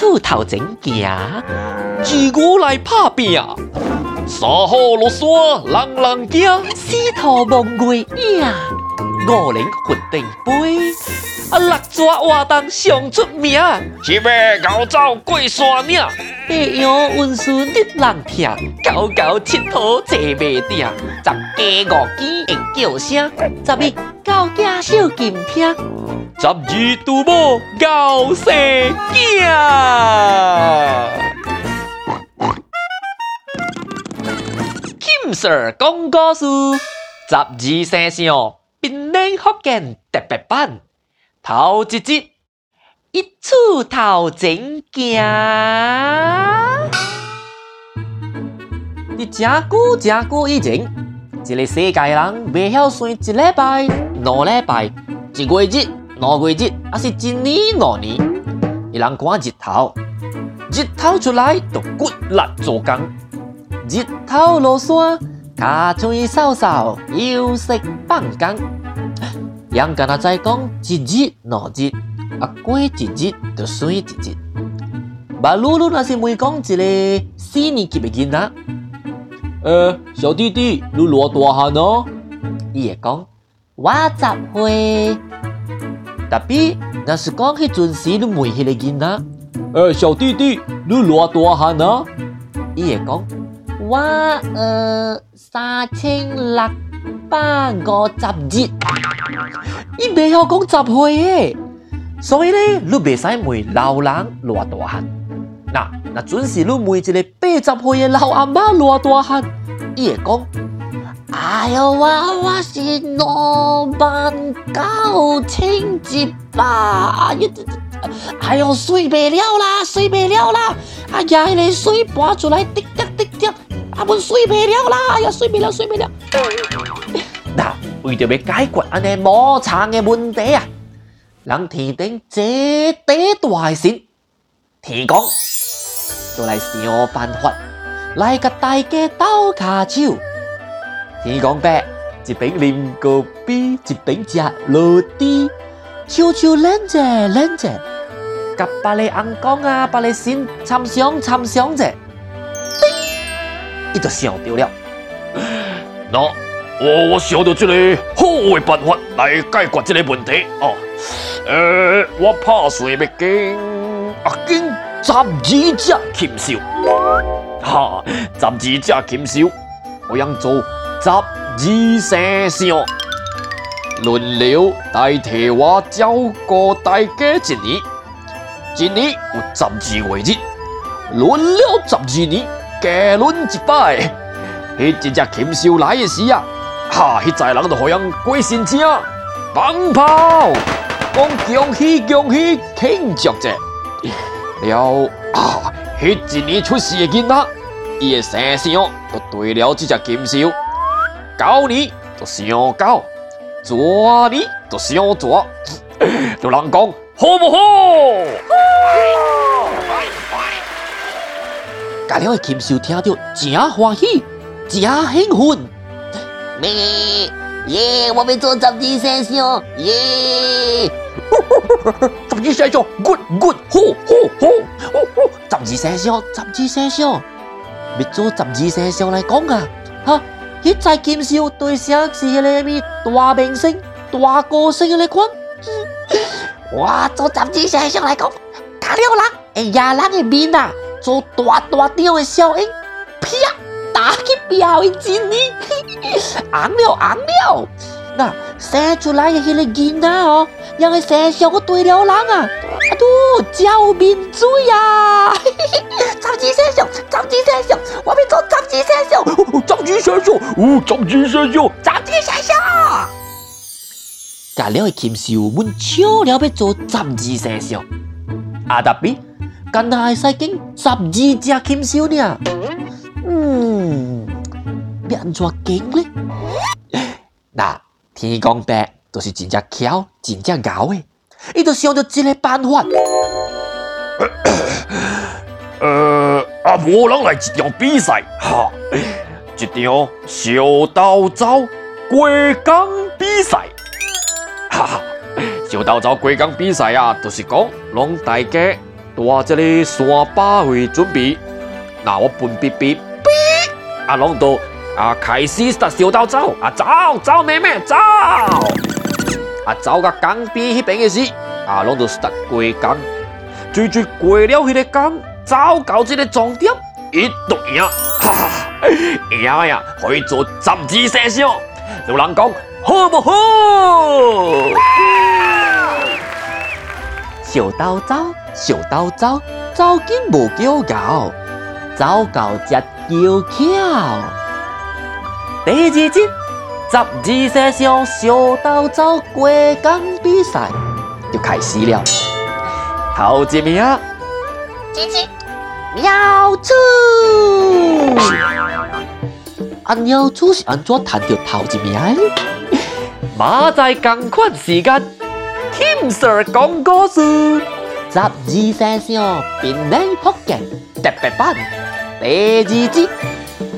处头前行，自古来拍拼。三好落山，人人惊，四头望月影，五棱云顶飞，啊六蛇活动上出名，七马高走过山岭，八阳温顺得人听，九九七桃坐袂定，十家五鸡会叫声，十一高架小金听，十二拄某高生囝。金 Sir 讲故事，十二生肖槟榔福建特别版，头一集，一出头前行。你真久真久以前，一个世界人未晓算一礼拜、两礼拜、一月日、两月日，还是一年、两年。伊人看日头，日头出来就骨力做工。日头落山，卡嘴扫扫，休息放工。人干那在讲一日两日，过一日就算一日。马露露那是问讲一个四年级的囡仔，呃，小弟弟，你偌大汉哦？伊会讲我十岁。特别那是讲迄阵时你问迄个囡仔，呃，小弟弟，你偌大汉啊？伊会讲。我呃三千六百五十日，伊袂晓讲十岁诶，所以咧，你袂使问老人偌大汉。那那准是你问一个八十岁嘅老阿妈偌大汉，伊会讲：哎哟，我我是两万九千一百，哎哟，哎哟，睡袂了啦，睡袂了啦，哎呀，迄个水拔出来滴答滴答。阿们睡不了啦！哎呀，睡不了，睡不了。那为着要解决安尼无常的问题啊，人天顶这底大神天公就来想办法来甲大家斗卡手。天公伯一边啉咖啡，一边食落地，悄悄冷者冷者，甲别个翁公啊，别个神参详参详者。伊就想到了，那我我想到这个好嘅办法来解决这个问题哦。呃，我怕水要经啊经十二只禽兽，哈，十二只禽兽，我要做十二生肖，轮流代替我照顾大家一年，一年有十二个日，轮流十二年。加轮一摆，迄一只禽兽来的时啊，哈！迄在人都好像过新年，放炮，讲恭喜恭喜庆祝者。了啊，迄一年出世的囡仔，伊的生肖都对了这只金兽，狗年就上狗，蛇年就上蛇，就人讲好不好？家了的金兽听到真欢喜，真兴奋。咩耶！我要做十二生肖耶！十二生肖，good good，好好好！十二生肖，十二生肖，要做十二生肖来讲啊！哈，迄只禽兽对象是迄个咪大明星、大歌星来款。哇做十二生肖来讲，甲了人，哎呀，人的面啊！做大大张的效应，表一斤呢，红了红了。那生出来的迄个囡仔哦，让个生肖个对了人啊，啊都叫名嘴呀。十二生肖，十二生肖，我要做十二生肖，十二生肖，哦，十二生肖，十二生肖。甲了的禽兽们笑了要做十二生肖，阿达比。干那会使经十二只禽兽呢？嗯，要安怎经呢？那天公伯就是真正巧，真正牛诶，伊就想到一个办法。呃，啊，无人来一场比赛，哈，一场小豆糟过江比赛，哈哈，烧豆糟过江比赛啊，就是讲让大家。带这个三百回准备，那我分别别别，啊，拢都啊开始杀小刀走，啊走走妹妹走，啊走到江边那边的时，啊拢都杀过江，追追过了那个江，走到这个终点，一对赢，哈哈，赢呀，可以做十二生肖，有人讲好不好？小刀走，小刀走，走紧无叫高，走到只叫巧。第二集十二生肖小刀走过江比赛就开始了。头一名，吱吱，妙处。啊，妙处是安怎弹到头一名的？马在同款时间。Kim Sir 讲故事，十二生肖并领福建特别版第二集，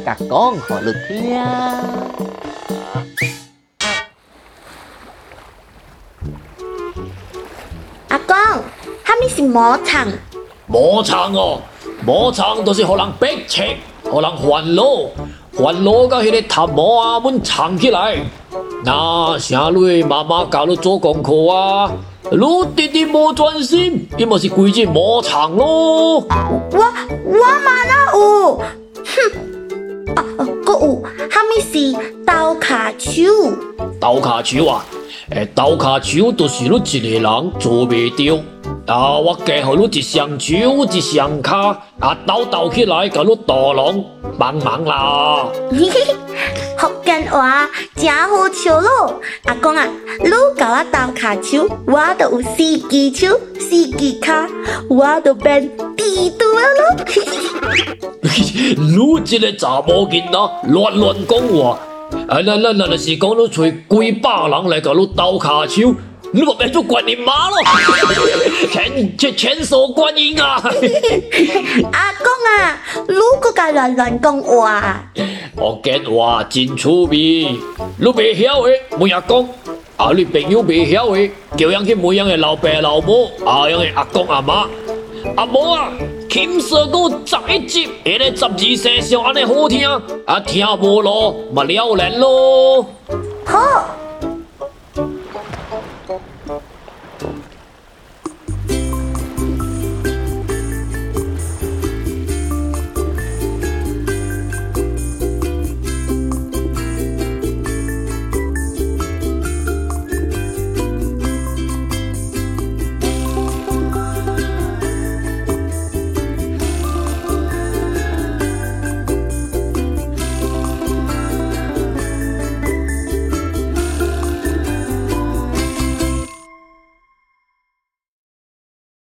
甲讲互你听。阿公，虾米是魔场？魔场哦，魔场都是互人逼切，互人烦恼，烦恼甲迄个头毛啊，阮藏起来。那啥，你妈妈教你做功课啊？你弟弟无专心，伊嘛是归进魔场咯。我我嘛哪有？哼！啊，阁有，虾米是斗卡手？斗卡手啊！诶，斗卡手就是你一个人做袂到。啊，我加互你一双手，一双脚，啊，斗斗起来，甲你大人帮忙啦。福建话真好笑咯。阿公啊，你教我斗卡手，我都有四只手、四只脚，我都变地图了咯。你这个查某囡仔乱乱讲话，啊，那那那是讲你找几百人来甲你斗卡手。你莫变做观音妈咯，千千千手观音啊！阿公啊，你搁家乱乱讲话。我讲话真趣味，你袂晓的，问阿公；啊，你朋友袂晓的，叫人去问人的老爸老母，啊，人的阿公阿妈。阿无啊，琴说过十一集，迄个十二生肖安尼好听，啊，听无咯，嘛了然咯。好。